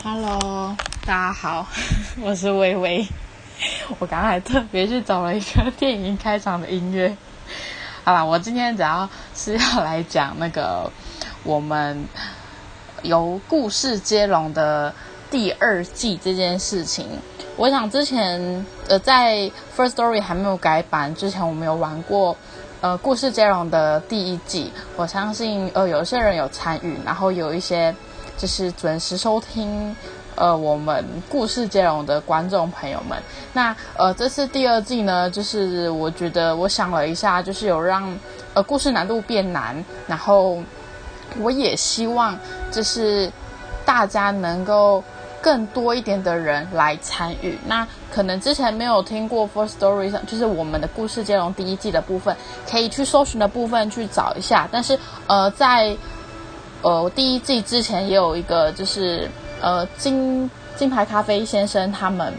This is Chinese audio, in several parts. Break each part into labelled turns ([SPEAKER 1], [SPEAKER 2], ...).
[SPEAKER 1] 大家好，我是微微。我刚才特别去找了一个电影开场的音乐。好了，我今天主要是要来讲那个我们由故事接龙的第二季这件事情。我想之前呃在 First Story 还没有改版之前，我们有玩过呃故事接龙的第一季。我相信呃有些人有参与，然后有一些就是准时收听。呃，我们故事接龙的观众朋友们，那呃，这次第二季呢，就是我觉得我想了一下，就是有让呃故事难度变难，然后我也希望就是大家能够更多一点的人来参与。那可能之前没有听过 First Story 上，就是我们的故事接龙第一季的部分，可以去搜寻的部分去找一下。但是呃，在呃第一季之前也有一个就是。呃，金金牌咖啡先生他们，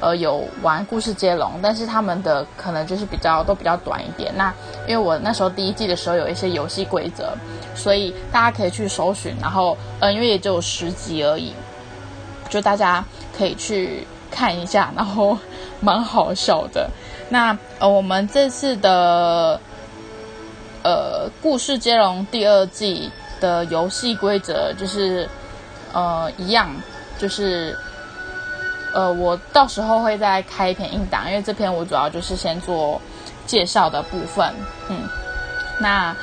[SPEAKER 1] 呃，有玩故事接龙，但是他们的可能就是比较都比较短一点。那因为我那时候第一季的时候有一些游戏规则，所以大家可以去搜寻。然后，呃，因为也只有十集而已，就大家可以去看一下，然后蛮好笑的。那呃，我们这次的呃故事接龙第二季的游戏规则就是。呃，一样，就是，呃，我到时候会再开一篇硬档，因为这篇我主要就是先做介绍的部分，嗯，那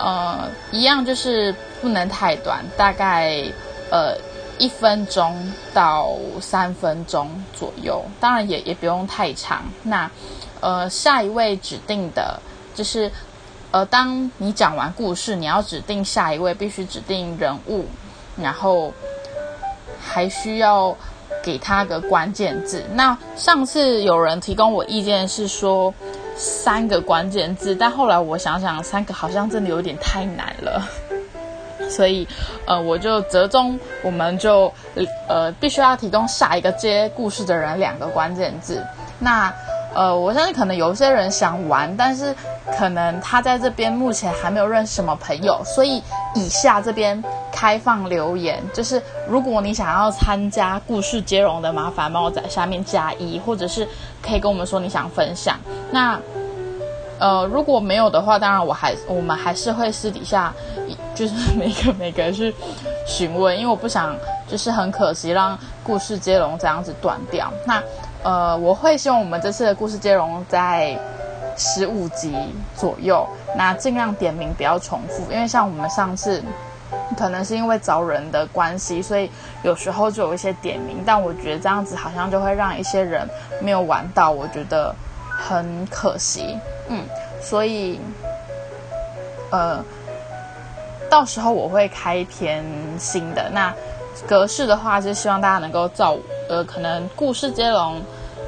[SPEAKER 1] 呃，一样就是不能太短，大概呃一分钟到三分钟左右，当然也也不用太长。那呃，下一位指定的，就是呃，当你讲完故事，你要指定下一位，必须指定人物，然后。还需要给他个关键字。那上次有人提供我意见是说三个关键字，但后来我想想，三个好像真的有点太难了，所以呃，我就折中，我们就呃必须要提供下一个接故事的人两个关键字。那呃，我相信可能有些人想玩，但是可能他在这边目前还没有认识什么朋友，所以以下这边开放留言，就是如果你想要参加故事接龙的，麻烦帮我在下面加一，或者是可以跟我们说你想分享。那呃，如果没有的话，当然我还我们还是会私底下就是每个每个去询问，因为我不想就是很可惜让故事接龙这样子断掉。那。呃，我会希望我们这次的故事接龙在十五集左右，那尽量点名不要重复，因为像我们上次可能是因为找人的关系，所以有时候就有一些点名，但我觉得这样子好像就会让一些人没有玩到，我觉得很可惜。嗯，所以呃，到时候我会开一篇新的，那格式的话是希望大家能够照。呃，可能故事接龙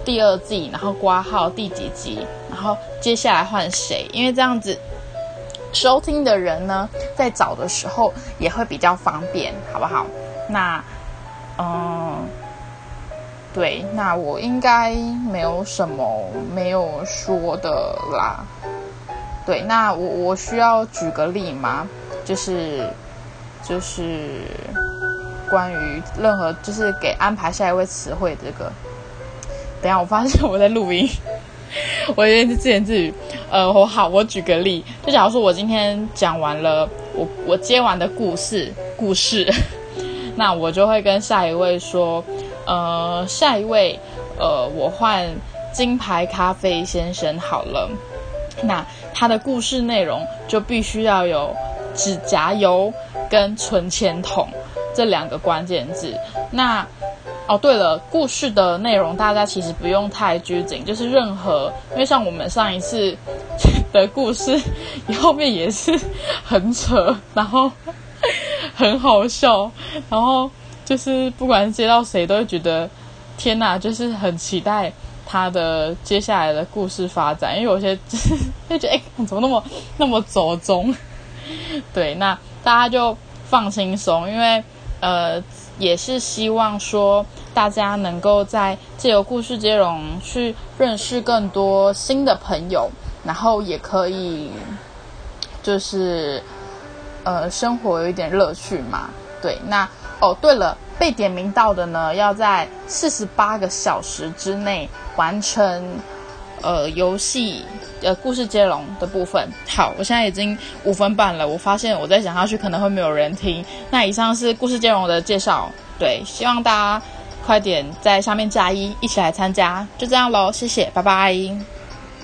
[SPEAKER 1] 第二季，然后挂号第几集，然后接下来换谁？因为这样子收听的人呢，在找的时候也会比较方便，好不好？那，嗯，对，那我应该没有什么没有说的啦。对，那我我需要举个例吗？就是，就是。关于任何就是给安排下一位词汇这个，等下我发现我在录音，我有点自言自语。呃，我好，我举个例，就假如说我今天讲完了我我接完的故事故事，那我就会跟下一位说，呃，下一位，呃，我换金牌咖啡先生好了。那他的故事内容就必须要有指甲油跟存钱筒。这两个关键字，那哦对了，故事的内容大家其实不用太拘谨，就是任何，因为像我们上一次的故事，后面也是很扯，然后很好笑，然后就是不管接到谁都会觉得天哪，就是很期待他的接下来的故事发展，因为有些 就觉得 哎，怎么那么那么走中？对，那大家就放轻松，因为。呃，也是希望说大家能够在借由故事接龙去认识更多新的朋友，然后也可以就是呃生活有一点乐趣嘛。对，那哦对了，被点名到的呢，要在四十八个小时之内完成呃游戏呃故事接龙的部分。好，我现在已经五分半了，我发现我再讲下去可能会没有人听。那以上是故事接龙的介绍，对，希望大家快点在下面加一，一起来参加，就这样喽，谢谢，拜拜。